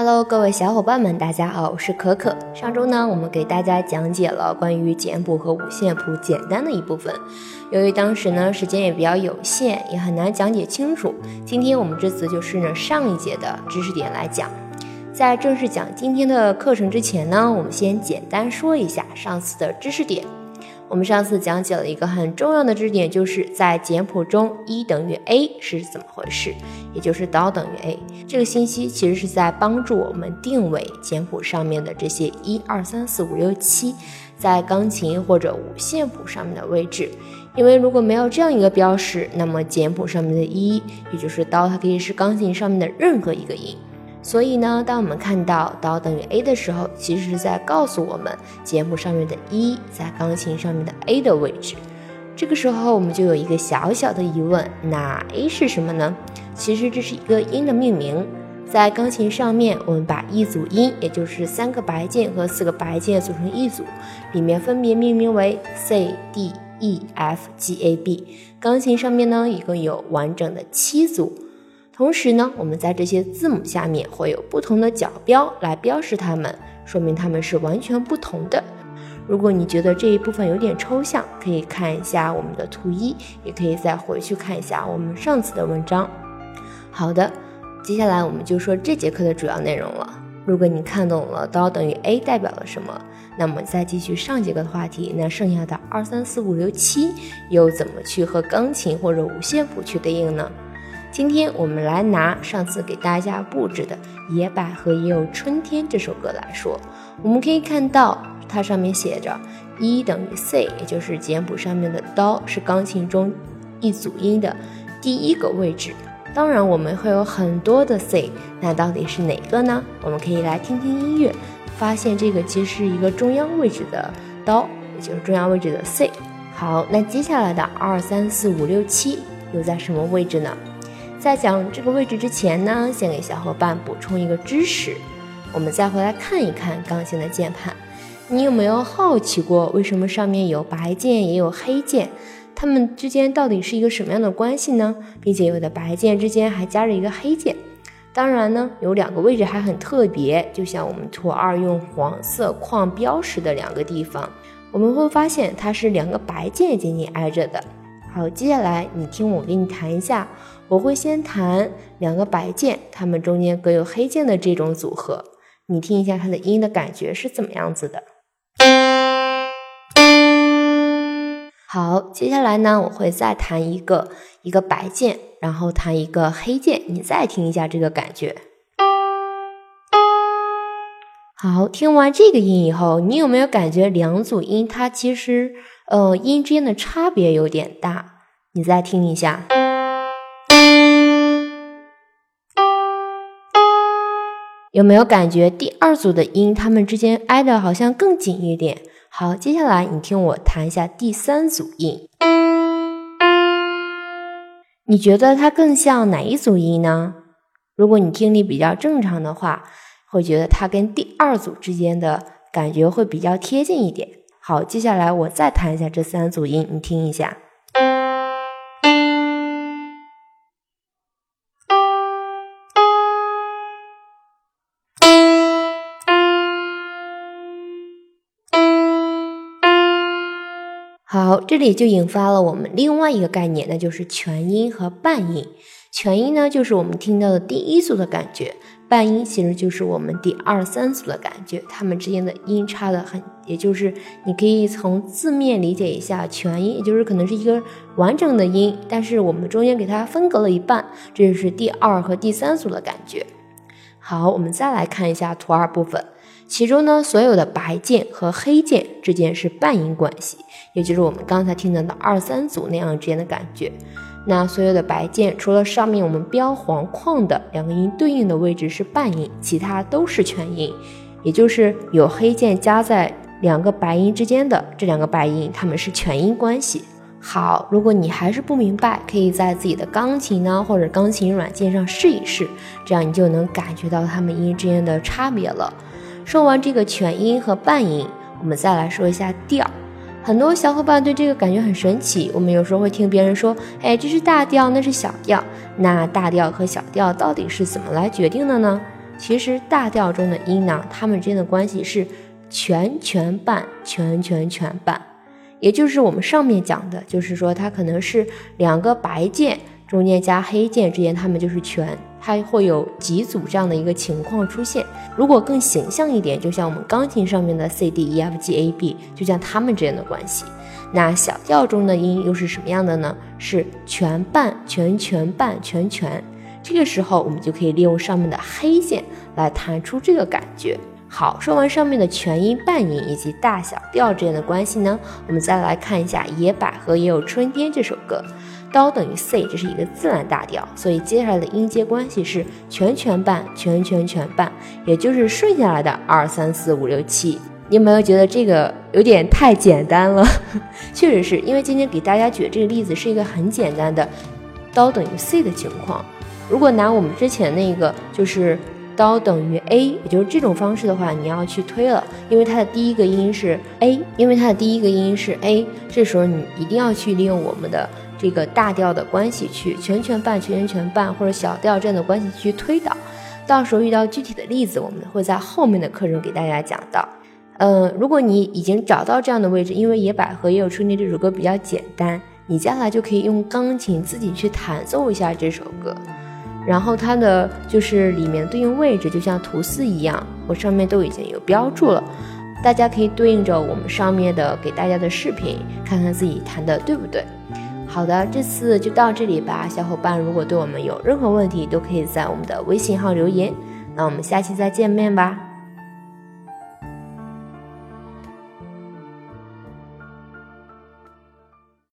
Hello，各位小伙伴们，大家好，我是可可。上周呢，我们给大家讲解了关于简谱和五线谱简单的一部分。由于当时呢时间也比较有限，也很难讲解清楚。今天我们这次就顺着上一节的知识点来讲。在正式讲今天的课程之前呢，我们先简单说一下上次的知识点。我们上次讲解了一个很重要的知识点，就是在简谱中一等于 a 是怎么回事，也就是导等于 a 这个信息其实是在帮助我们定位简谱上面的这些一二三四五六七在钢琴或者五线谱上面的位置。因为如果没有这样一个标识，那么简谱上面的一，也就是刀，它可以是钢琴上面的任何一个音。所以呢，当我们看到导等于 a 的时候，其实是在告诉我们节目上面的一在钢琴上面的 a 的位置。这个时候我们就有一个小小的疑问，那 a 是什么呢？其实这是一个音的命名。在钢琴上面，我们把一组音，也就是三个白键和四个白键组成一组，里面分别命名为 C、D、E、F、G、A、B。钢琴上面呢，一共有完整的七组。同时呢，我们在这些字母下面会有不同的角标来标识它们，说明它们是完全不同的。如果你觉得这一部分有点抽象，可以看一下我们的图一，也可以再回去看一下我们上次的文章。好的，接下来我们就说这节课的主要内容了。如果你看懂了刀等于 a 代表了什么，那么再继续上节课的话题，那剩下的二三四五六七又怎么去和钢琴或者五线谱去对应呢？今天我们来拿上次给大家布置的《野百合也有春天》这首歌来说，我们可以看到它上面写着一等于 C，也就是简谱上面的哆是钢琴中一组音的第一个位置。当然我们会有很多的 C，那到底是哪个呢？我们可以来听听音乐，发现这个其实是一个中央位置的哆，也就是中央位置的 C。好，那接下来的二三四五六七又在什么位置呢？在讲这个位置之前呢，先给小伙伴补充一个知识。我们再回来看一看钢琴的键盘，你有没有好奇过，为什么上面有白键也有黑键？它们之间到底是一个什么样的关系呢？并且有的白键之间还夹着一个黑键。当然呢，有两个位置还很特别，就像我们图二用黄色框标识的两个地方，我们会发现它是两个白键紧紧挨着的。好，接下来你听我给你弹一下。我会先弹两个白键，它们中间各有黑键的这种组合，你听一下它的音的感觉是怎么样子的。好，接下来呢，我会再弹一个一个白键，然后弹一个黑键，你再听一下这个感觉。好，听完这个音以后，你有没有感觉两组音它其实呃音之间的差别有点大？你再听一下。有没有感觉第二组的音，它们之间挨的好像更紧一点？好，接下来你听我弹一下第三组音，你觉得它更像哪一组音呢？如果你听力比较正常的话，会觉得它跟第二组之间的感觉会比较贴近一点。好，接下来我再弹一下这三组音，你听一下。好，这里就引发了我们另外一个概念，那就是全音和半音。全音呢，就是我们听到的第一组的感觉；半音其实就是我们第二三组的感觉。它们之间的音差的很，也就是你可以从字面理解一下，全音也就是可能是一个完整的音，但是我们中间给它分隔了一半，这就是第二和第三组的感觉。好，我们再来看一下图二部分。其中呢，所有的白键和黑键之间是半音关系，也就是我们刚才听到的二三组那样之间的感觉。那所有的白键除了上面我们标黄框的两个音对应的位置是半音，其他都是全音，也就是有黑键加在两个白音之间的这两个白音，它们是全音关系。好，如果你还是不明白，可以在自己的钢琴呢或者钢琴软件上试一试，这样你就能感觉到它们音之间的差别了。说完这个全音和半音，我们再来说一下调。很多小伙伴对这个感觉很神奇。我们有时候会听别人说：“哎，这是大调，那是小调。”那大调和小调到底是怎么来决定的呢？其实大调中的音呢，它们之间的关系是全全半，全全全半，也就是我们上面讲的，就是说它可能是两个白键中间加黑键之间，它们就是全，它会有几组这样的一个情况出现。如果更形象一点，就像我们钢琴上面的 C D E F G A B，就像它们之间的关系。那小调中的音又是什么样的呢？是全半全全半全全。这个时候我们就可以利用上面的黑键来弹出这个感觉。好，说完上面的全音、半音以及大小调之间的关系呢，我们再来看一下《野百合也有春天》这首歌。哆等于 C，这是一个自然大调，所以接下来的音阶关系是全全半全全全半，也就是顺下来的二三四五六七。你有没有觉得这个有点太简单了？确实是因为今天给大家举的这个例子是一个很简单的哆等于 C 的情况。如果拿我们之前那个就是哆等于 A，也就是这种方式的话，你要去推了，因为它的第一个音是 A，因为它的第一个音是 A，这时候你一定要去利用我们的这个大调的关系去全全半全全全半或者小调这样的关系去推导。到时候遇到具体的例子，我们会在后面的课程给大家讲到。嗯，如果你已经找到这样的位置，因为《野百合也有春天》这首歌比较简单，你接下来就可以用钢琴自己去弹奏一下这首歌。然后它的就是里面对应位置，就像图四一样，我上面都已经有标注了，大家可以对应着我们上面的给大家的视频，看看自己弹的对不对。好的，这次就到这里吧，小伙伴如果对我们有任何问题，都可以在我们的微信号留言。那我们下期再见面吧。